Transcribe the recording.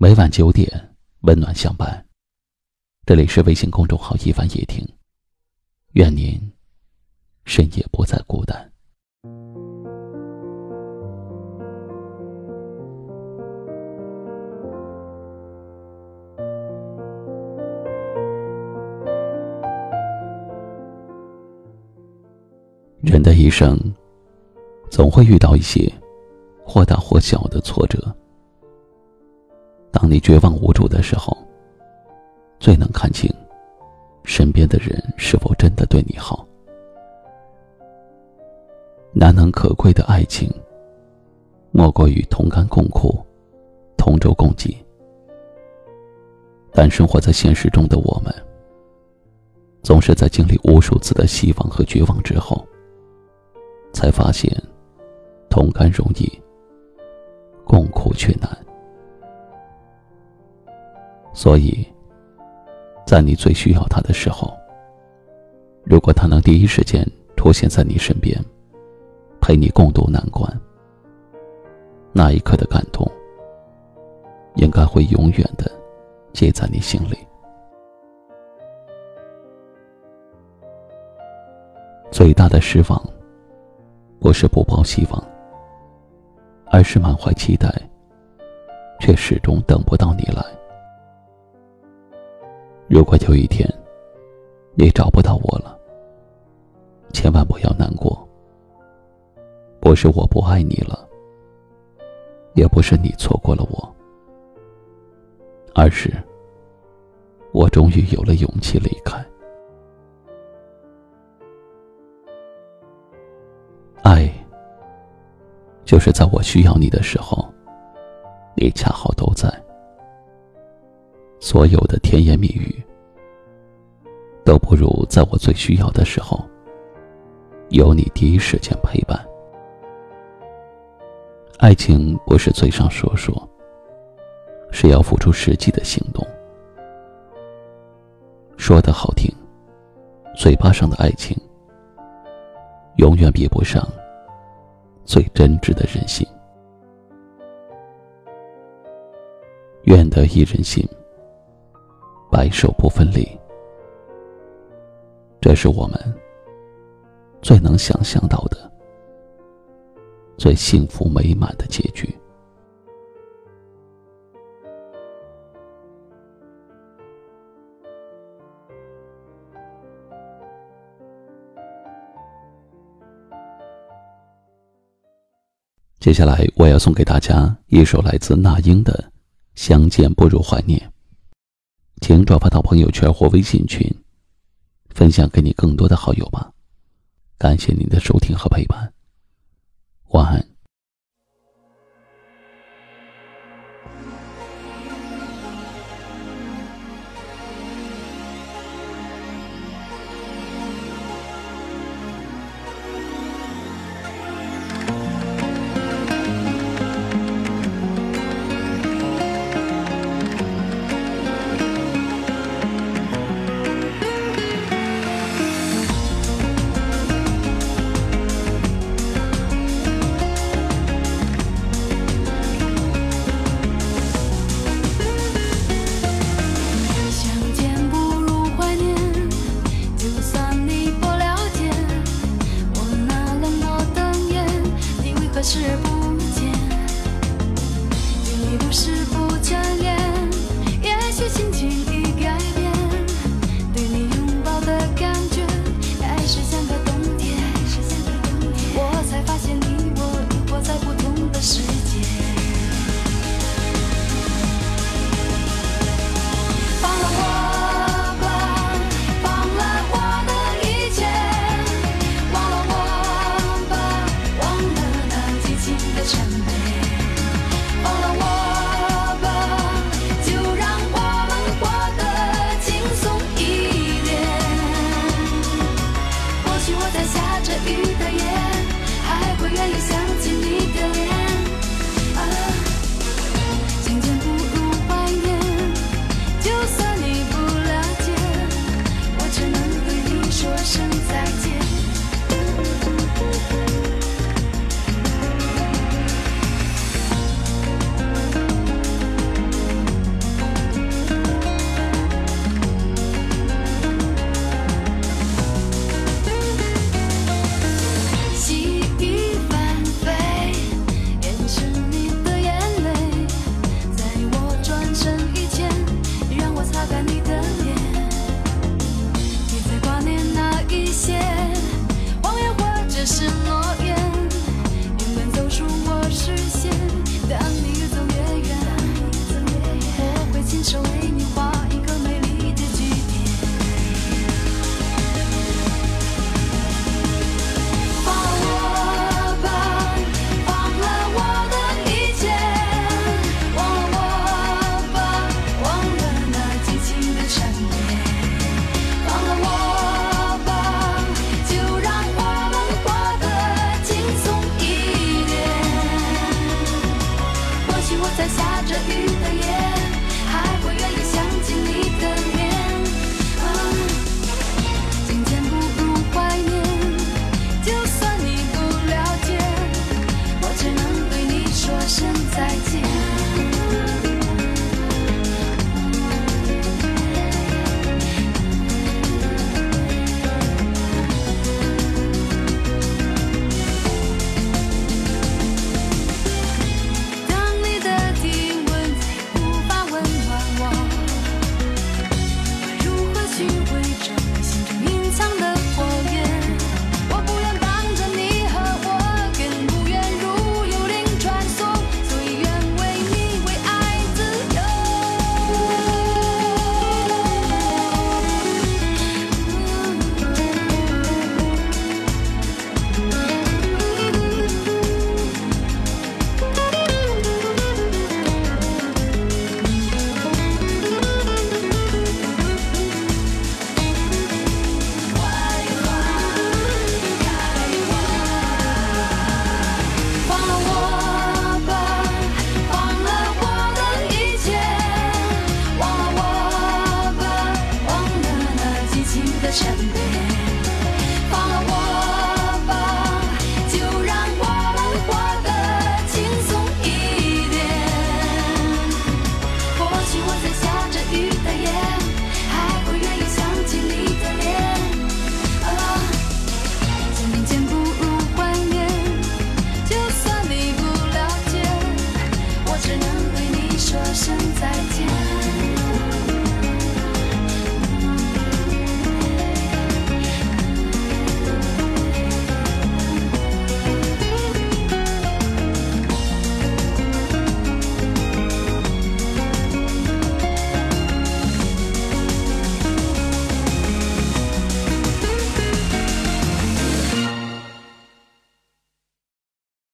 每晚九点，温暖相伴。这里是微信公众号“一凡夜听”，愿您深夜不再孤单。人的一生，总会遇到一些或大或小的挫折。当你绝望无助的时候，最能看清身边的人是否真的对你好。难能可贵的爱情，莫过于同甘共苦，同舟共济。但生活在现实中的我们，总是在经历无数次的希望和绝望之后，才发现同甘容易，共苦却难。所以，在你最需要他的时候，如果他能第一时间出现在你身边，陪你共度难关，那一刻的感动，应该会永远的记在你心里。最大的失望，不是不抱希望，而是满怀期待，却始终等不到你来。如果有一天，你找不到我了，千万不要难过。不是我不爱你了，也不是你错过了我，而是我终于有了勇气离开。爱，就是在我需要你的时候，你恰好都在。所有的甜言蜜语，都不如在我最需要的时候，有你第一时间陪伴。爱情不是嘴上说说，是要付出实际的行动。说的好听，嘴巴上的爱情，永远比不上最真挚的人心。愿得一人心。白首不分离，这是我们最能想象到的最幸福美满的结局。接下来，我要送给大家一首来自那英的《相见不如怀念》。转发到朋友圈或微信群，分享给你更多的好友吧。感谢您的收听和陪伴，晚安。listen